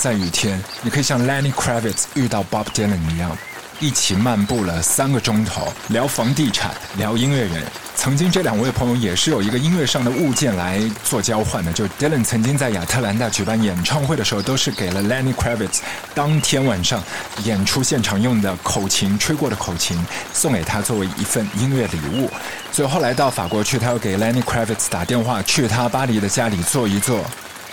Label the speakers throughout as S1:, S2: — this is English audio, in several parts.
S1: 在雨天，你可以像 Lenny Kravitz 遇到 Bob Dylan 一样，一起漫步了三个钟头，聊房地产，聊音乐人。曾经这两位朋友也是有一个音乐上的物件来做交换的，就 Dylan 曾经在亚特兰大举办演唱会的时候，都是给了 Lenny Kravitz 当天晚上演出现场用的口琴，吹过的口琴送给他作为一份音乐礼物。所以后来到法国去，他又给 Lenny Kravitz 打电话，去他巴黎的家里坐一坐。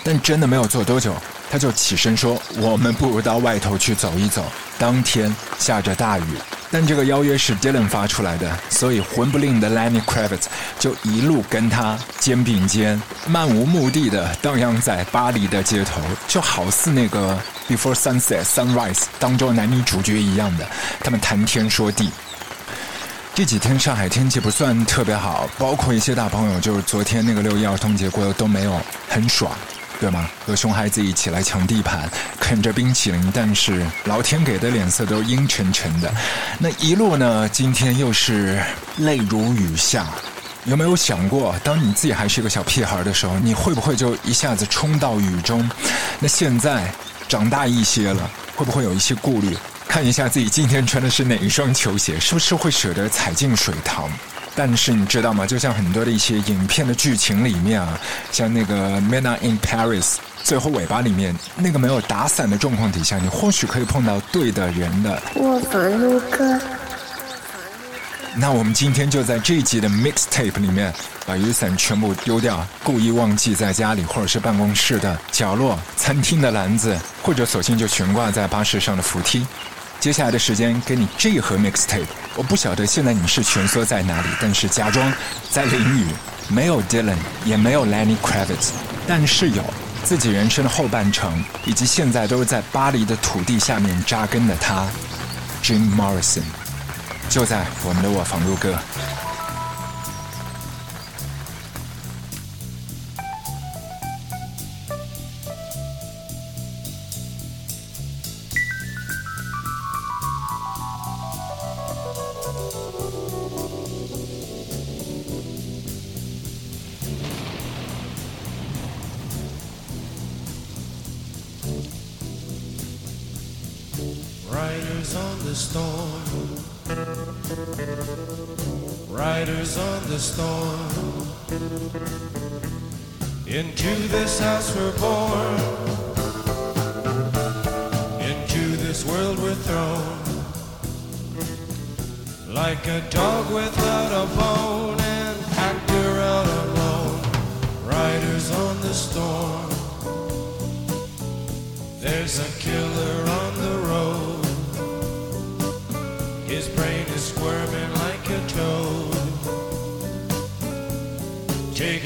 S1: 但真的没有坐多久，他就起身说：“我们不如到外头去走一走。”当天下着大雨，但这个邀约是 Dylan 发出来的，所以魂不吝的 Lenny Kravitz 就一路跟他肩并肩，漫无目的的荡漾在巴黎的街头，就好似那个 Before Sunset Sunrise 当中男女主角一样的，他们谈天说地。这几天上海天气不算特别好，包括一些大朋友，就是昨天那个六一儿童节过得都没有很爽。对吗？和熊孩子一起来抢地盘，啃着冰淇淋，但是老天给的脸色都阴沉沉的。那一路呢？今天又是泪如雨下。有没有想过，当你自己还是一个小屁孩的时候，你会不会就一下子冲到雨中？那现在长大一些了，会不会有一些顾虑？看一下自己今天穿的是哪一双球鞋，是不是会舍得踩进水塘？但是你知道吗？就像很多的一些影片的剧情里面啊，像那个《Are in Paris》，最后尾巴里面那个没有打伞的状况底下，你或许可以碰到对的人的。
S2: 我房路哥。
S1: 那我们今天就在这一集的 Mixtape 里面，把雨伞全部丢掉，故意忘记在家里或者是办公室的角落、餐厅的篮子，或者索性就悬挂在巴士上的扶梯。接下来的时间给你这一盒 mixtape，我不晓得现在你是蜷缩在哪里，但是假装在淋雨，没有 Dylan，也没有 Lenny Kravitz，但是有自己人生的后半程，以及现在都是在巴黎的土地下面扎根的他，Jim Morrison，就在我们的我房录歌。
S3: His brain is squirming like a toad. Take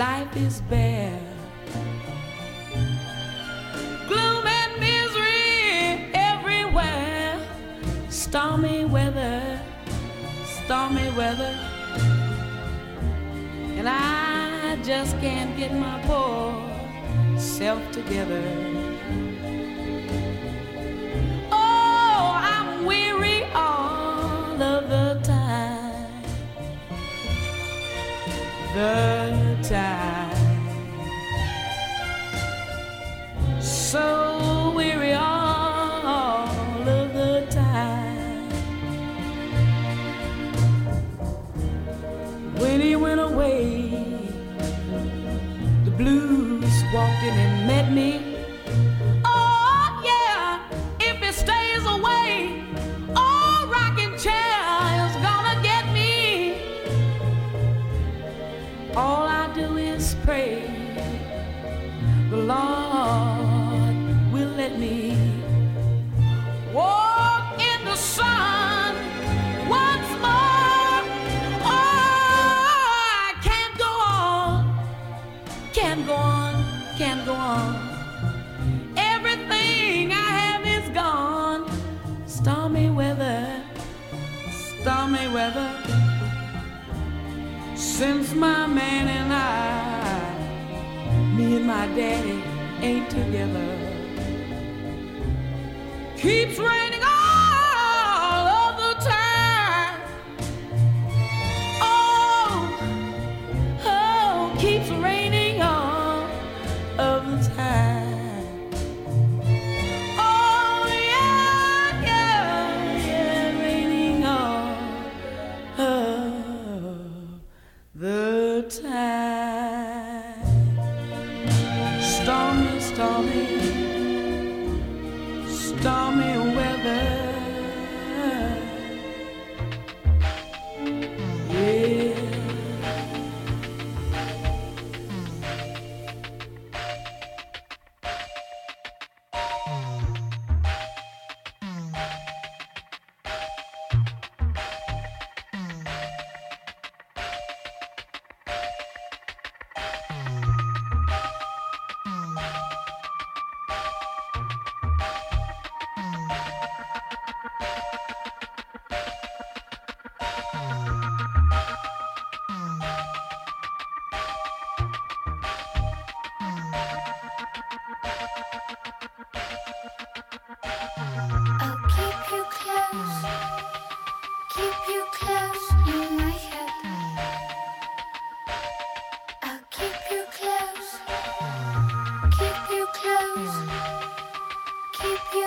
S2: life is bare. Gloom and misery everywhere. Stormy weather, stormy weather. And I just can't get my poor self together. Oh, I'm weary all of the time. The time. So weary all of the time. When he went away, the blues walked in and met me. my daddy ain't together.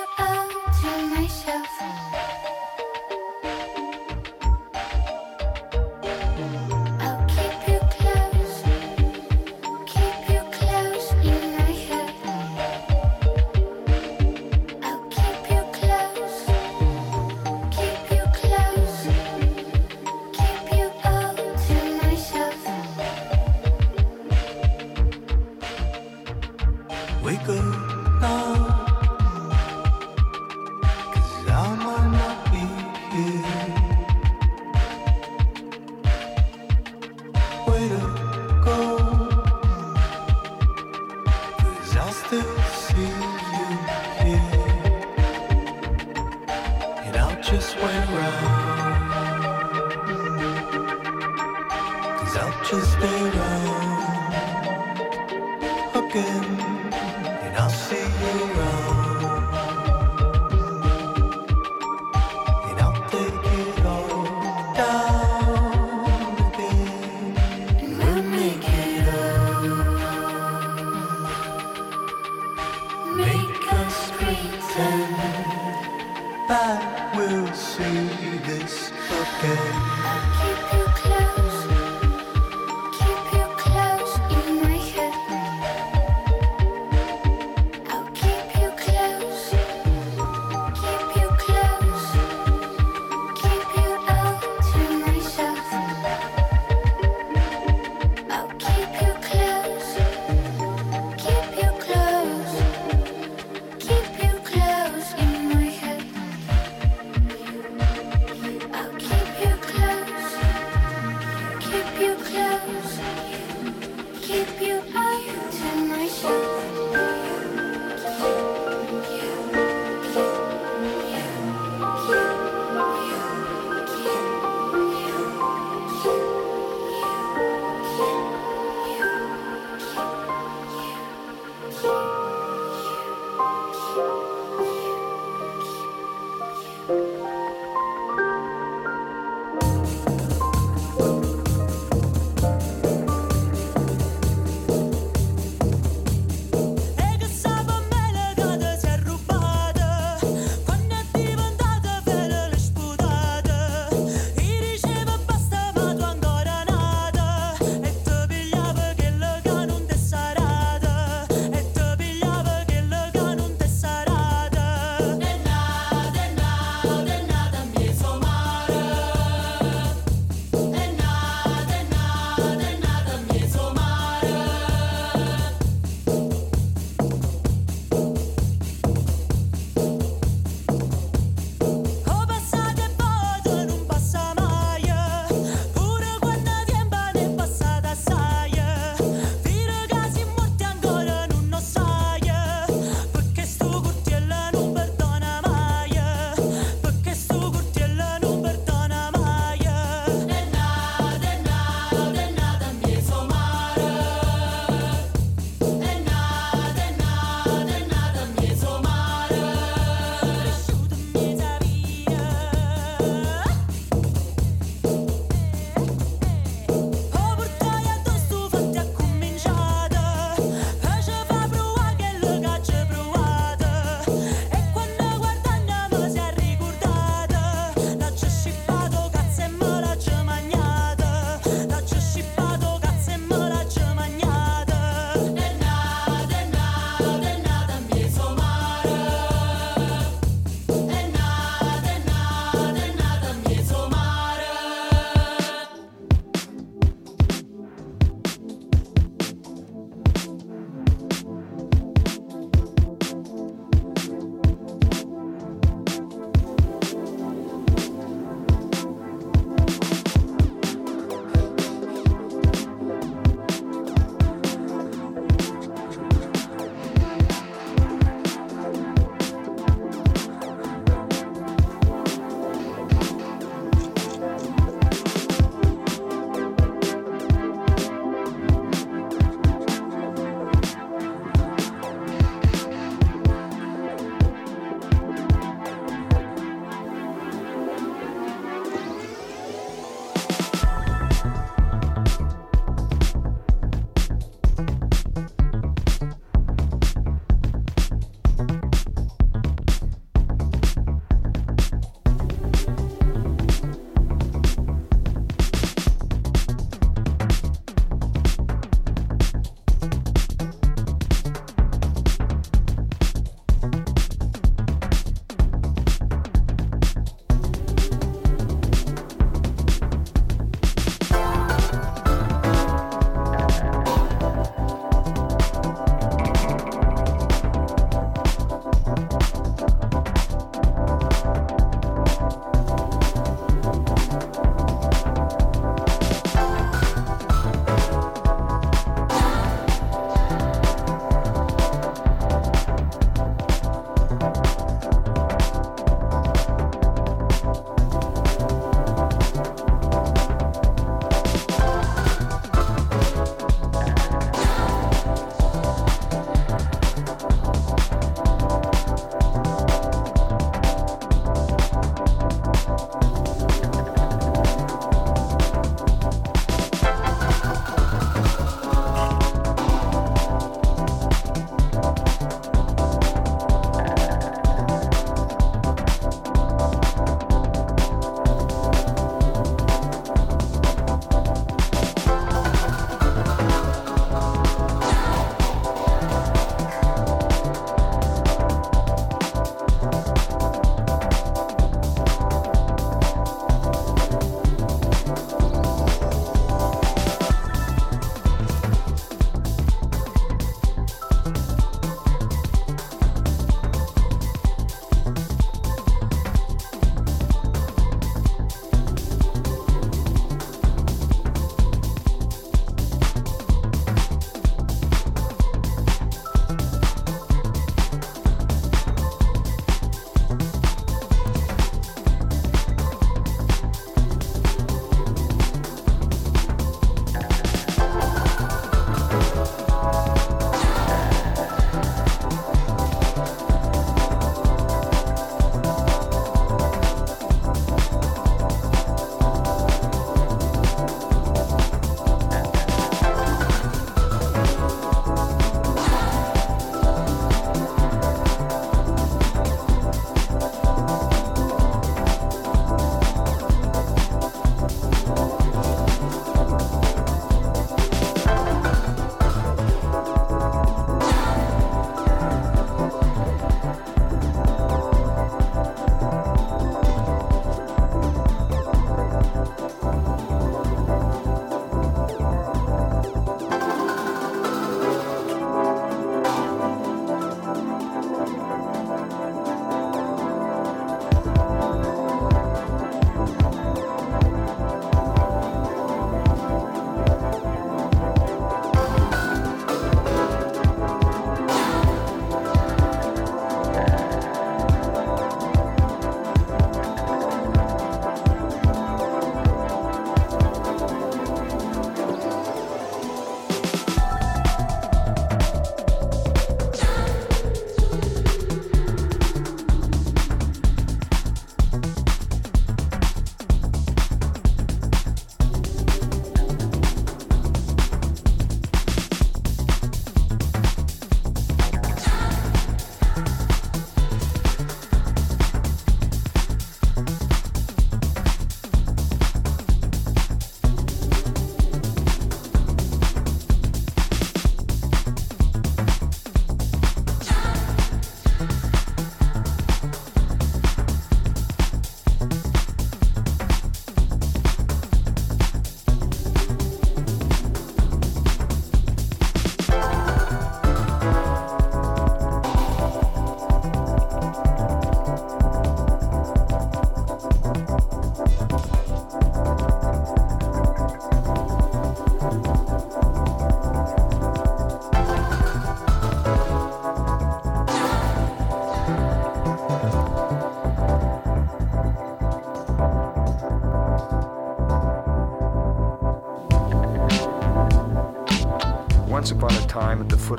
S4: Up to myself.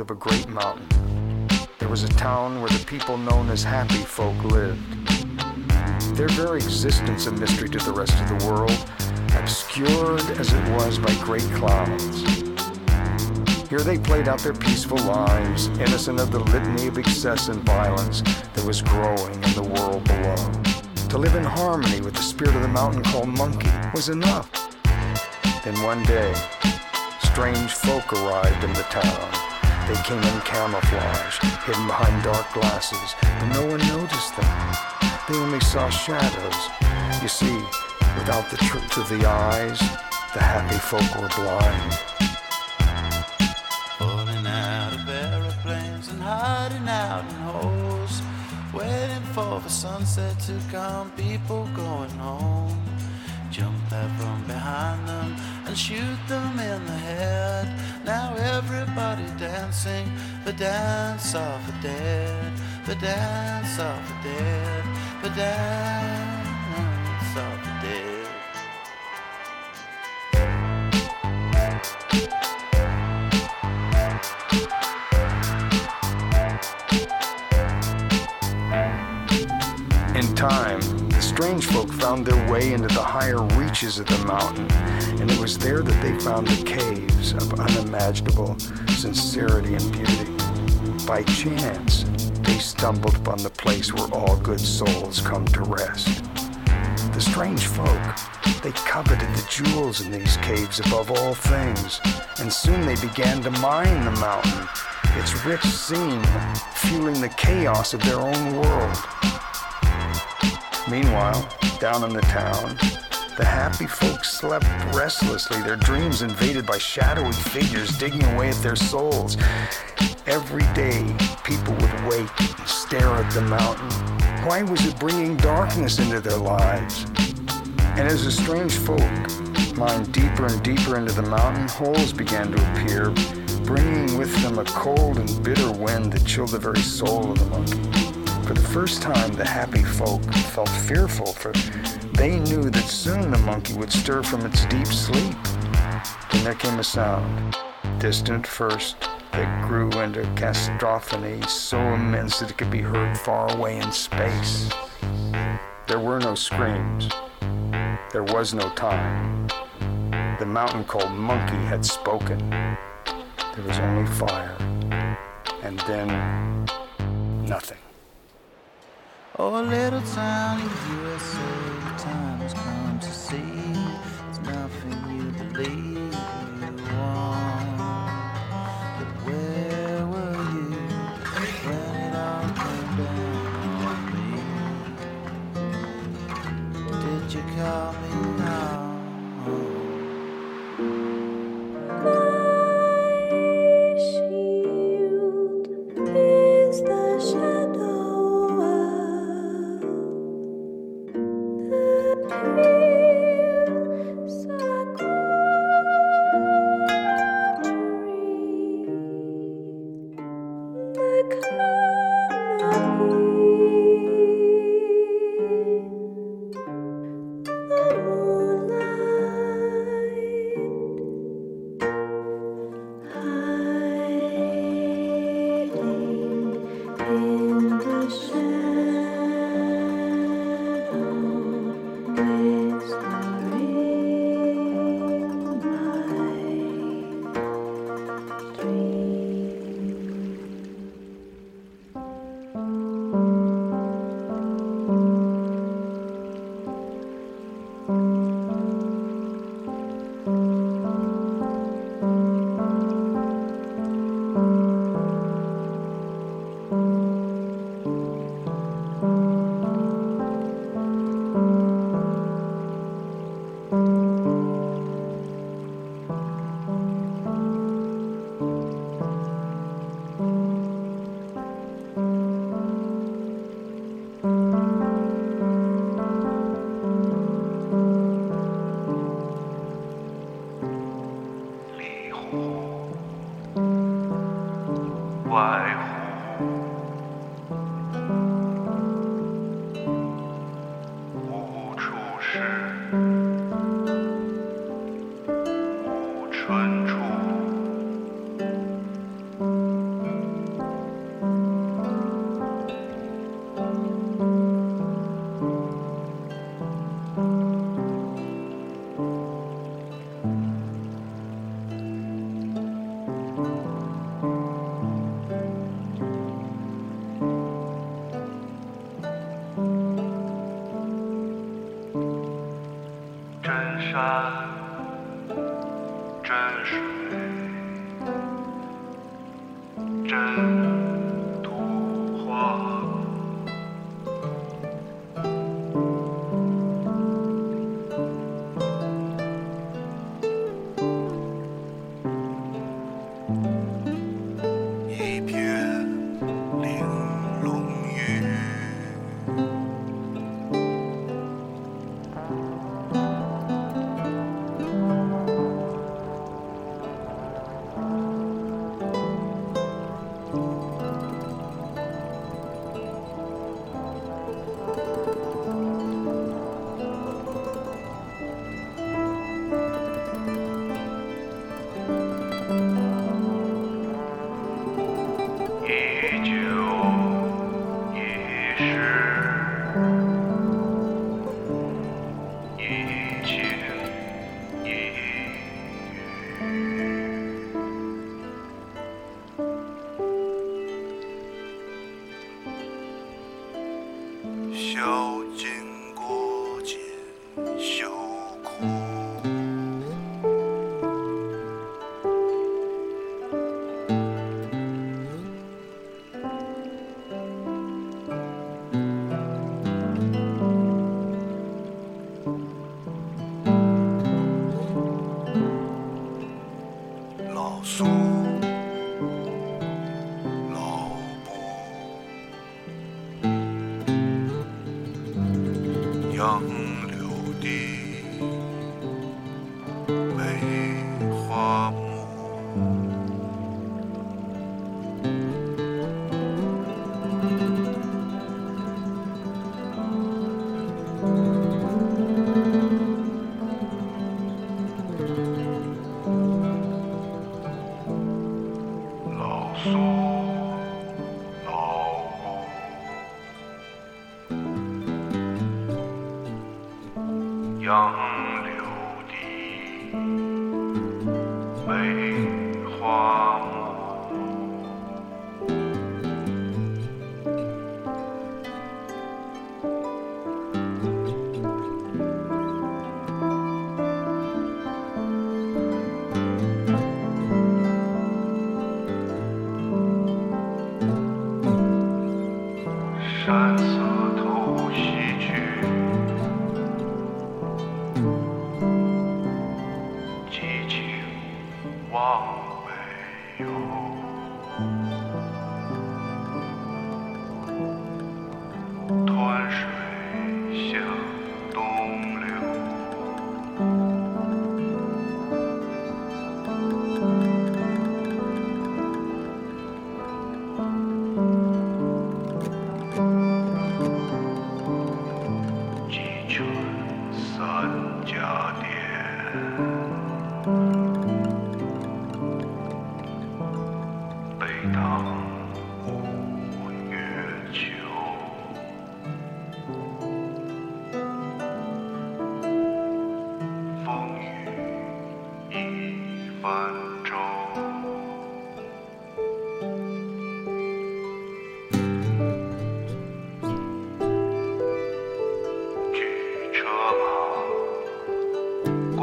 S5: Of a great mountain. There was a town where the people known as happy folk lived. Their very existence a mystery to the rest of the world, obscured as it was by great clouds. Here they played out their peaceful lives, innocent of the litany of excess and violence that was growing in the world below. To live in harmony with the spirit of the mountain called Monkey was enough. Then one day, strange folk arrived in the town. They came in camouflage, hidden behind dark glasses, but no one noticed them. They only saw shadows. You see, without the truth of the eyes, the happy folk were blind.
S6: Falling out of aeroplanes and hiding out in holes. Waiting for the sunset to come, people going home. Jump out from behind them and shoot them in the head. Now everybody dancing the dance of the dead, the dance of the dead, the dance
S5: strange folk found their way into the higher reaches of the mountain, and it was there that they found the caves of unimaginable sincerity and beauty. By chance, they stumbled upon the place where all good souls come to rest. The strange folk, they coveted the jewels in these caves above all things, and soon they began to mine the mountain, its rich scene fueling the chaos of their own world. Meanwhile, down in the town, the happy folks slept restlessly, their dreams invaded by shadowy figures digging away at their souls. Every day, people would wake and stare at the mountain. Why was it bringing darkness into their lives? And as the strange folk mined deeper and deeper into the mountain, holes began to appear, bringing with them a cold and bitter wind that chilled the very soul of the monkey. For the first time, the happy folk felt fearful, for they knew that soon the monkey would stir from its deep sleep. Then there came a sound, distant first, that grew into cacophony so immense that it could be heard far away in space. There were no screams. There was no time. The mountain called Monkey had spoken. There was only fire. And then nothing.
S6: Oh, little town in the USA, the time has come to see. There's nothing you believe you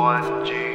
S7: one G.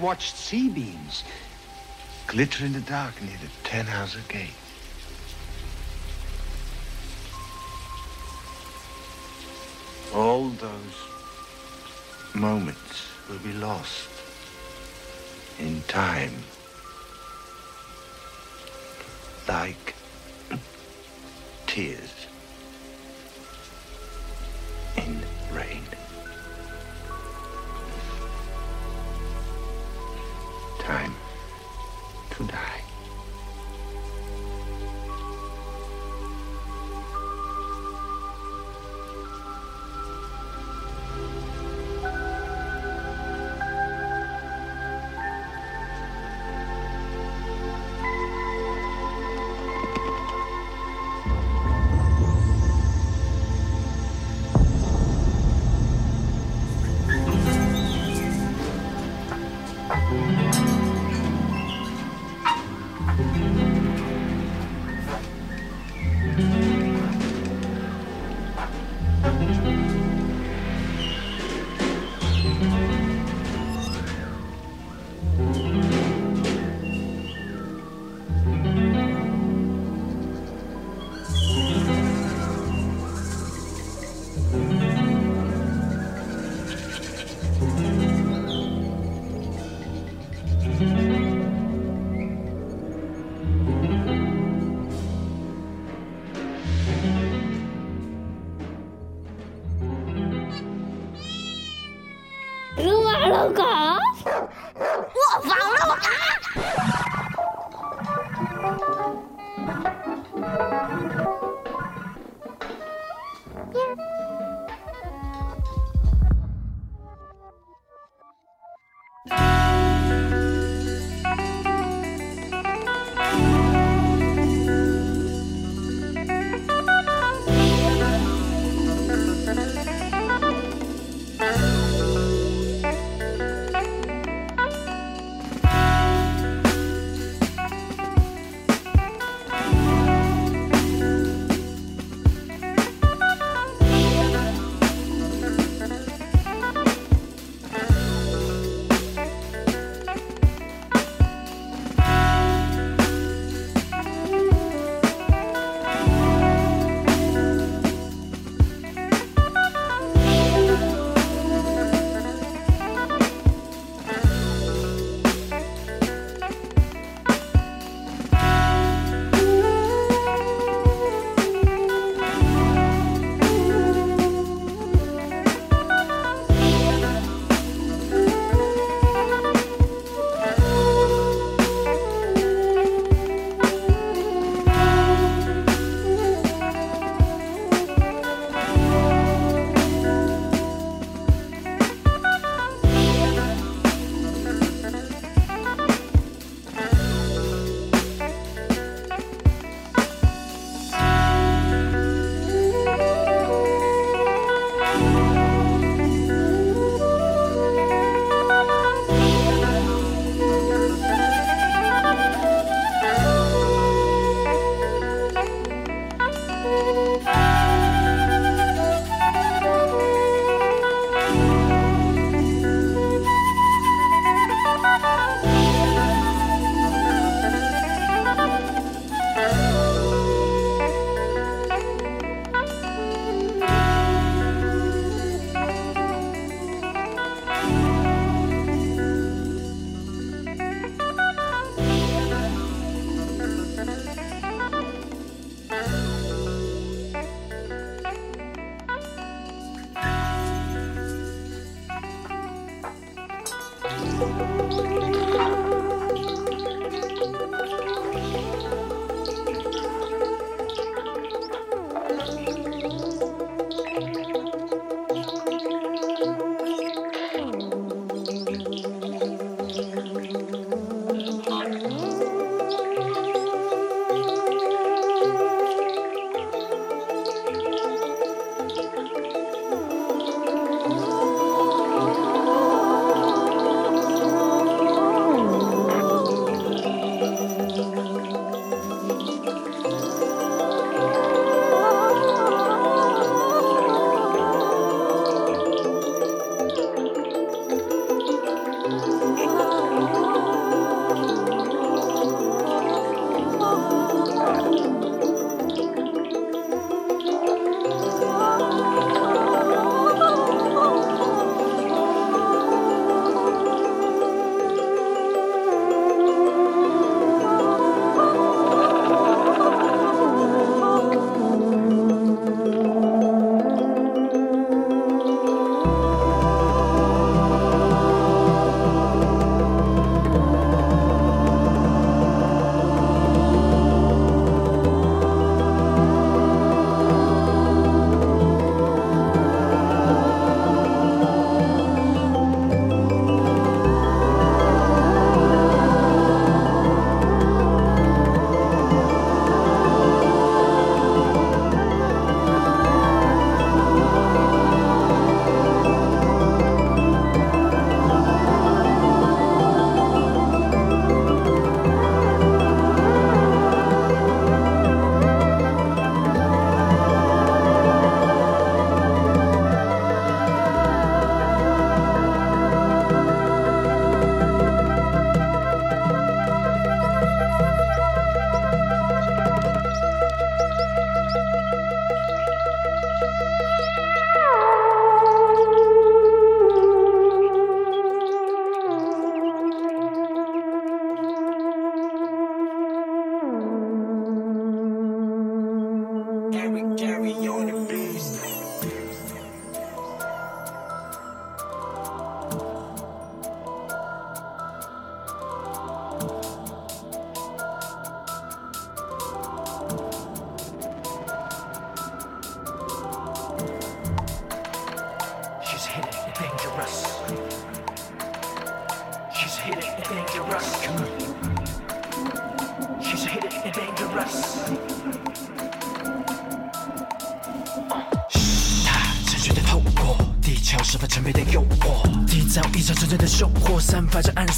S7: watched C-beams glitter in the dark near the Tannhauser Gate. All those moments will be lost in time.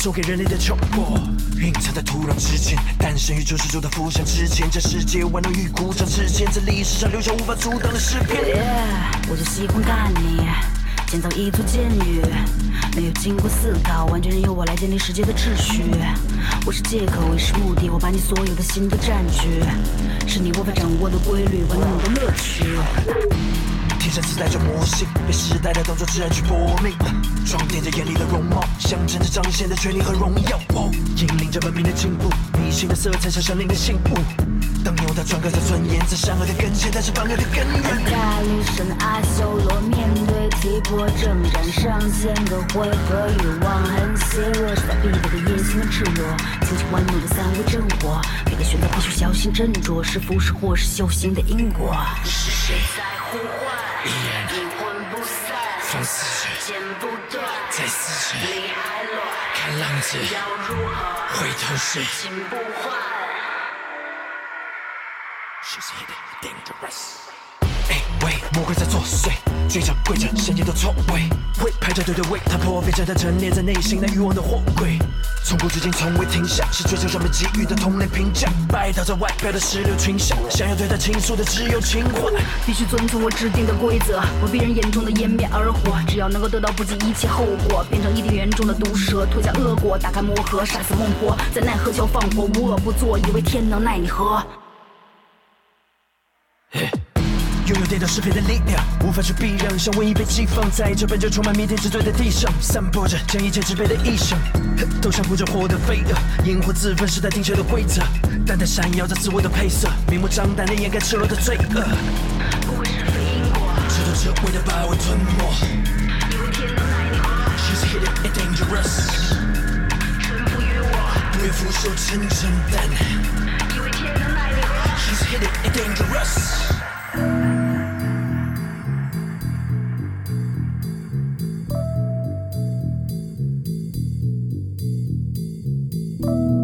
S8: 送给人类的窘迫。蕴藏在土壤之间，诞生于救世主的浮想之前，这世界玩弄于鼓掌之间，在历史上留下无法阻挡的诗篇。
S9: 我就喜欢看你，建造一座监狱，没有经过思考，完全任由我来建立世界的秩序。我是借口，也是目的，我把你所有的心都占据，是你无法掌握的规律，玩弄你的乐趣。
S8: 天生自带着魔性，被时代的动作自然去搏命，装点着眼里的容貌，象征着彰显的权利和荣耀，引领着文明的进步，迷信的色彩像生灵的信物。当牛它转割着尊严，在善恶的跟前，带着反恶的根源。
S9: 大力神阿修罗面对提婆征战上线的回合欲望很邪恶，是在必备的野心和赤裸，轻轻玩弄的三维真火，每个选择必须小心斟酌，是福是祸是修行的因果。剪不断，
S8: 在死着，
S9: 理还乱，
S8: 看浪子
S9: 要如何？
S8: 回头是。
S9: 心不换。
S8: She's hitting dangerous。哎喂，魔鬼在作祟，追着跪着，深夜都错位，会排着队的为他破费着他陈列在内心那欲望的货柜，从古至今从未停下，是追求人们给予的同类评价，拜倒在外表的石榴裙下，想要对他倾诉的只有情怀。
S9: 必须遵从我制定的规则，为别人眼中的颜面而活。只要能够得到不计一切后果，变成伊甸园中的毒蛇，脱下恶果，打开魔盒，杀死孟婆，在奈何桥放火，无恶不作，以为天能奈你何？
S8: 拥有颠倒是非的力量，无法去避让，像瘟疫被寄放在这本就充满弥天之罪的地上，散播着将一切支配的意象，都像不着火的飞蛾，引火自焚时代定下的规则，淡淡闪耀着自我的配色，明目张胆的掩盖赤裸的罪恶，
S9: 不会是非因果，
S8: 直到这味的把我吞没。
S9: 以为天能奈你何
S8: ？She's hitting it dangerous，
S9: 臣服于我，
S8: 不愿俯首称臣但
S9: 以为天能奈你何
S8: ？She's hitting it dangerous。
S3: thank you.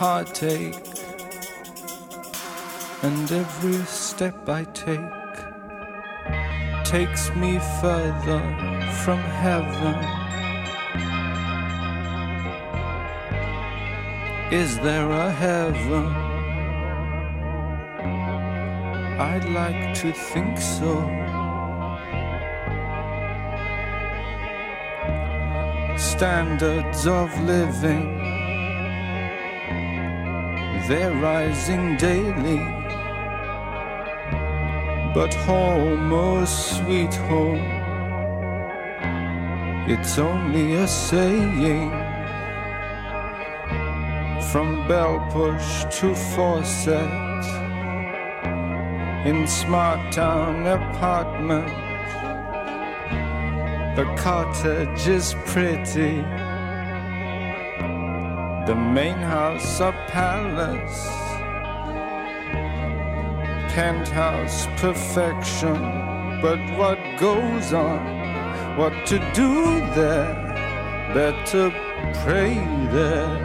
S3: Heartache. And every step I take takes me further from heaven. Is there a heaven? I'd like to think so. Standards of living, they're rising daily. But home, oh sweet home, it's only a saying. From bell push to faucet, in smart town apartment, the cottage is pretty. The main house a palace penthouse perfection. But what goes on? What to do there? Better pray there.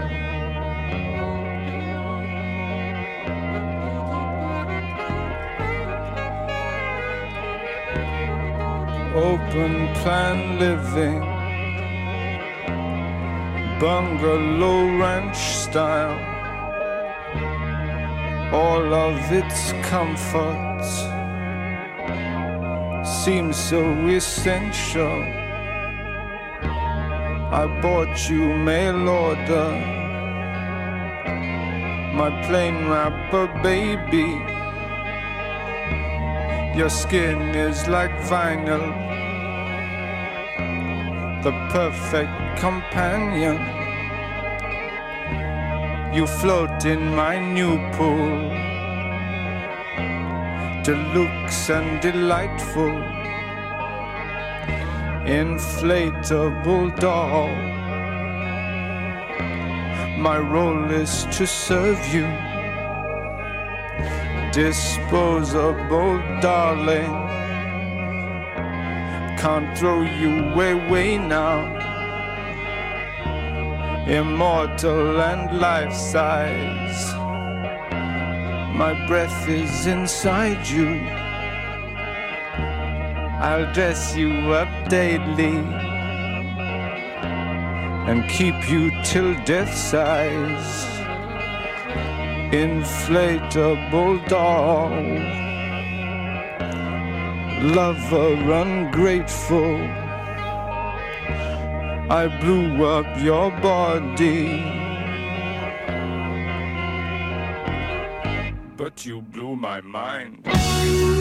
S3: Open plan living, bungalow ranch style all of its comforts seem so essential. I bought you mail order, my plain wrapper baby. Your skin is like vinyl, the perfect companion. You float in my new pool, deluxe and delightful, inflatable doll. My role is to serve you, disposable darling. Can't throw you away now immortal and life size. My breath is inside you. I'll dress you up daily and keep you till death size. Inflatable doll, lover ungrateful. I blew up your body. But you blew my mind.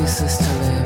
S10: Useless to live.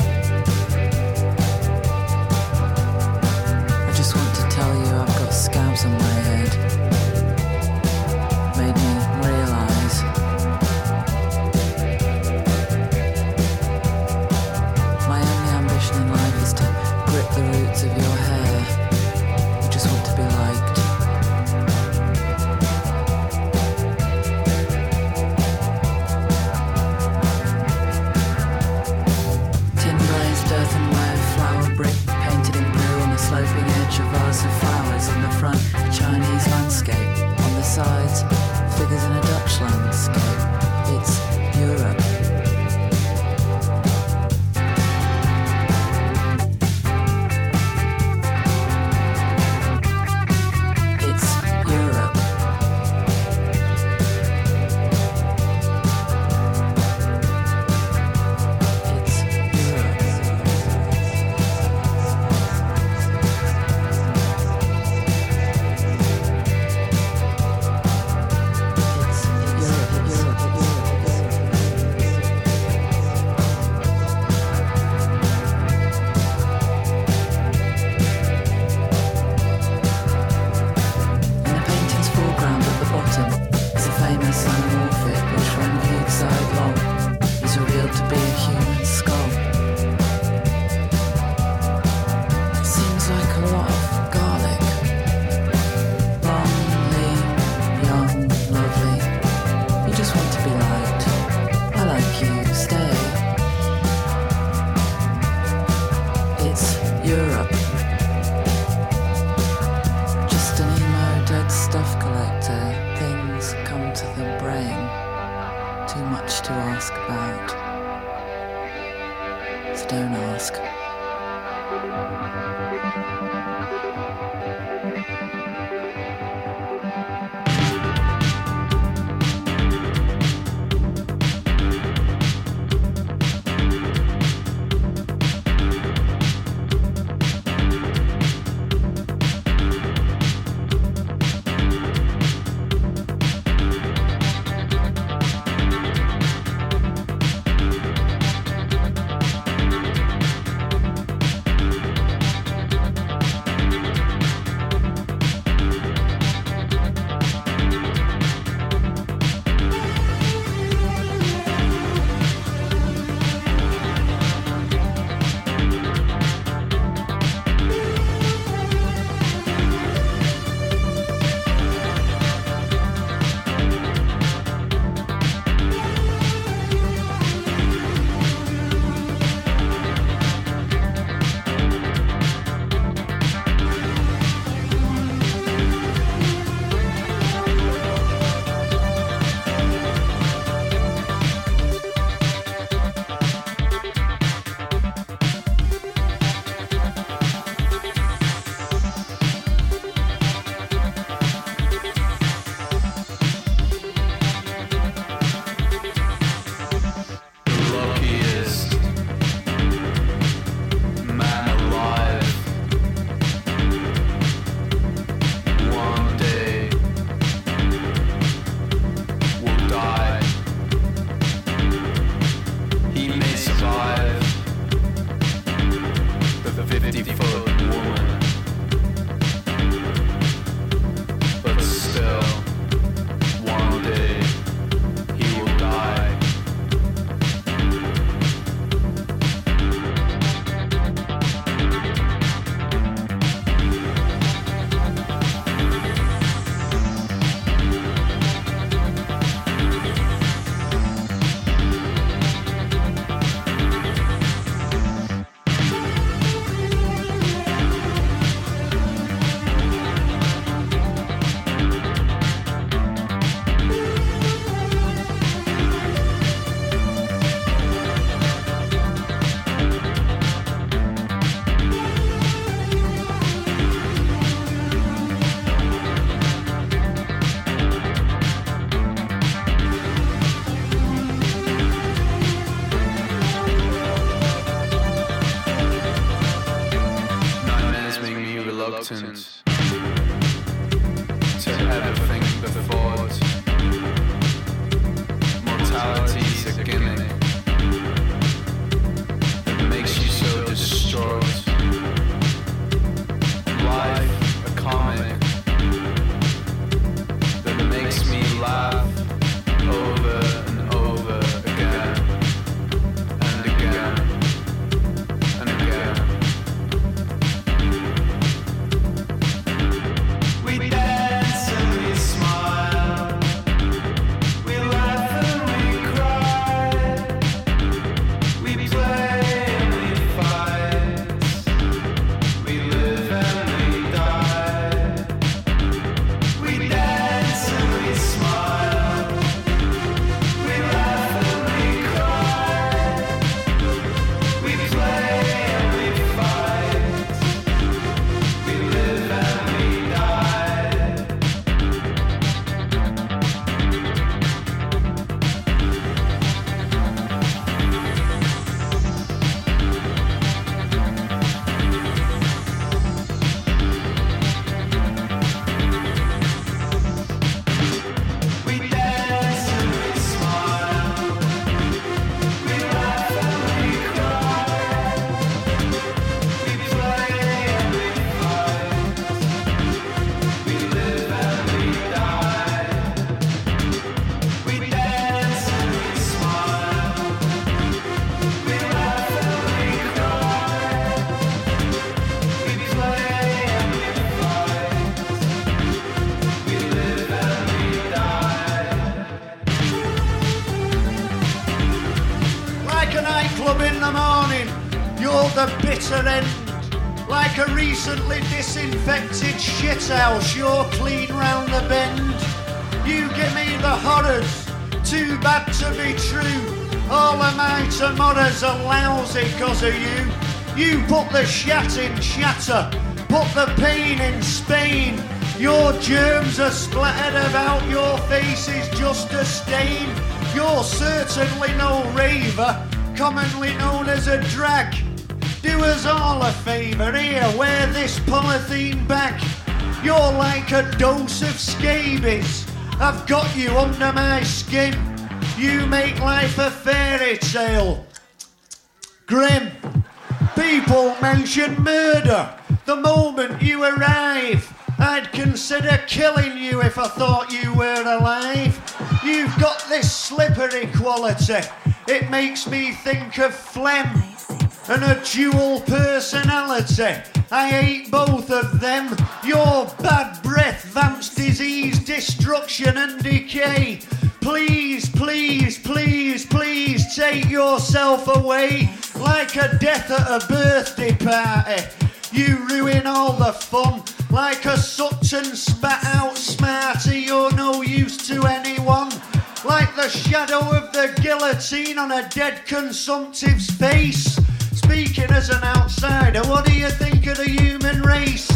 S10: Of
S11: my tomorrows are lousy cause of you. You put the shat in shatter, put the pain in Spain. Your germs are splattered about your face is just a stain. You're certainly no raver, commonly known as a drag. Do us all a favour here, wear this polythene back. You're like a dose of scabies. I've got you under my skin. You make life a fairy tale. Grim. People mention murder the moment you arrive. I'd consider killing you if I thought you were alive. You've got this slippery quality. It makes me think of phlegm and a dual personality. I hate both of them. Your bad breath vamps disease, destruction, and decay. Please, please, please, please take yourself away like a death at a birthday party. You ruin all the fun like a Sutton spat out Smartie. You're no use to anyone. Like the shadow of the guillotine on a dead consumptive's face. Speaking as an outsider, what do you think of the human race?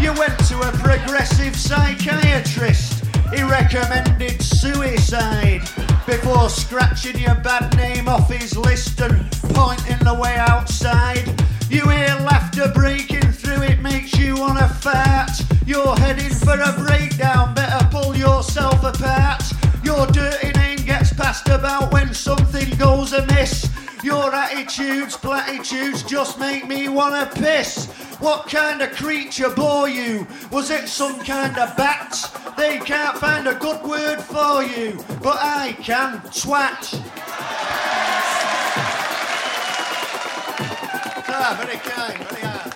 S11: You went to a progressive psychiatrist. He recommended suicide before scratching your bad name off his list and pointing the way outside. You hear laughter breaking through, it makes you wanna fart. You're heading for a breakdown, better pull yourself apart. Your dirty name gets passed about when something goes amiss. Your
S12: attitudes, platitudes just make me wanna piss. What kind of creature bore you? Was it some kind of bat? They can't find a good word for you, but I can. Twat. Ah, very kind, very hard.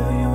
S13: till you.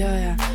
S13: Bli ferdig,